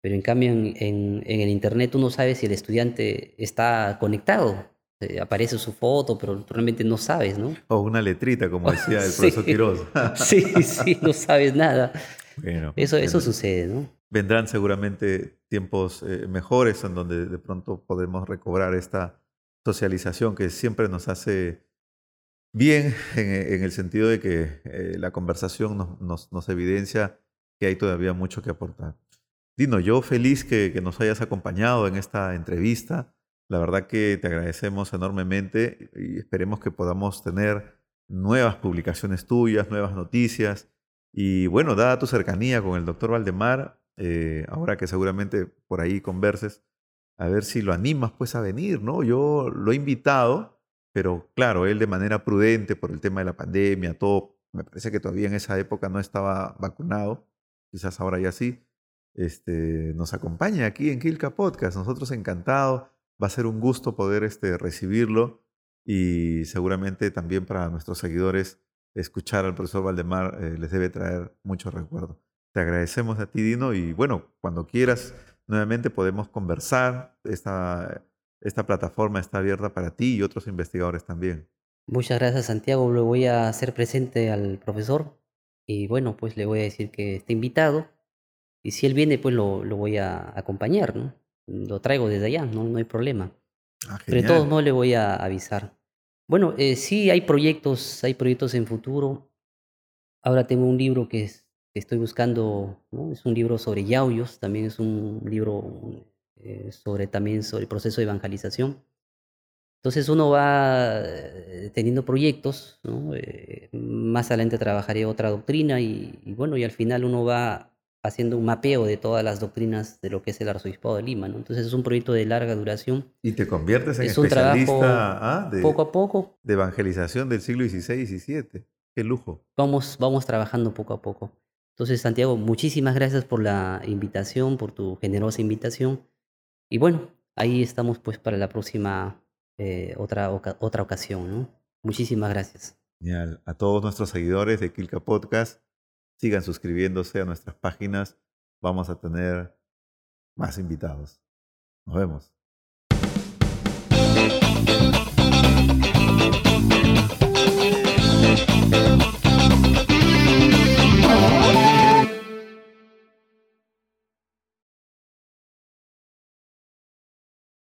Pero en cambio en, en, en el Internet tú no sabes si el estudiante está conectado eh, aparece su foto, pero realmente no sabes, ¿no? O una letrita, como decía el profesor Quiroz. sí, sí, no sabes nada. Bueno, eso, eso sucede, ¿no? Vendrán seguramente tiempos eh, mejores en donde de pronto podemos recobrar esta socialización que siempre nos hace bien en, en el sentido de que eh, la conversación nos, nos, nos, evidencia que hay todavía mucho que aportar. Dino, yo feliz que, que nos hayas acompañado en esta entrevista. La verdad que te agradecemos enormemente y esperemos que podamos tener nuevas publicaciones tuyas, nuevas noticias. Y bueno, dada tu cercanía con el doctor Valdemar, eh, ahora que seguramente por ahí converses, a ver si lo animas pues a venir, ¿no? Yo lo he invitado, pero claro, él de manera prudente por el tema de la pandemia, todo, me parece que todavía en esa época no estaba vacunado, quizás ahora ya sí, este, nos acompaña aquí en Kilka Podcast, nosotros encantados Va a ser un gusto poder este, recibirlo y seguramente también para nuestros seguidores escuchar al profesor Valdemar eh, les debe traer mucho recuerdo. Te agradecemos a ti, Dino, y bueno, cuando quieras, nuevamente podemos conversar. Esta, plataforma está abierta para ti y otros investigadores también. Muchas gracias, Santiago. Le voy a hacer presente al profesor y bueno, pues le voy a decir que está invitado y si él viene, pues lo, lo voy a acompañar, ¿no? Lo traigo desde allá, no, no hay problema. Ah, Pero de todos modos le voy a avisar. Bueno, eh, sí hay proyectos, hay proyectos en futuro. Ahora tengo un libro que, es, que estoy buscando, ¿no? es un libro sobre yauyos, también es un libro eh, sobre también sobre el proceso de evangelización. Entonces uno va eh, teniendo proyectos, ¿no? Eh, más adelante trabajaré otra doctrina y, y, bueno, y al final uno va haciendo un mapeo de todas las doctrinas de lo que es el arzobispado de Lima. ¿no? Entonces es un proyecto de larga duración. Y te conviertes en es especialista un ¿ah? de, poco a poco. De evangelización del siglo XVI y XVII. Qué lujo. Vamos, vamos trabajando poco a poco. Entonces, Santiago, muchísimas gracias por la invitación, por tu generosa invitación. Y bueno, ahí estamos pues para la próxima eh, otra, otra ocasión, ¿no? Muchísimas gracias. Genial. A todos nuestros seguidores de Kilka Podcast, Sigan suscribiéndose a nuestras páginas. Vamos a tener más invitados. Nos vemos.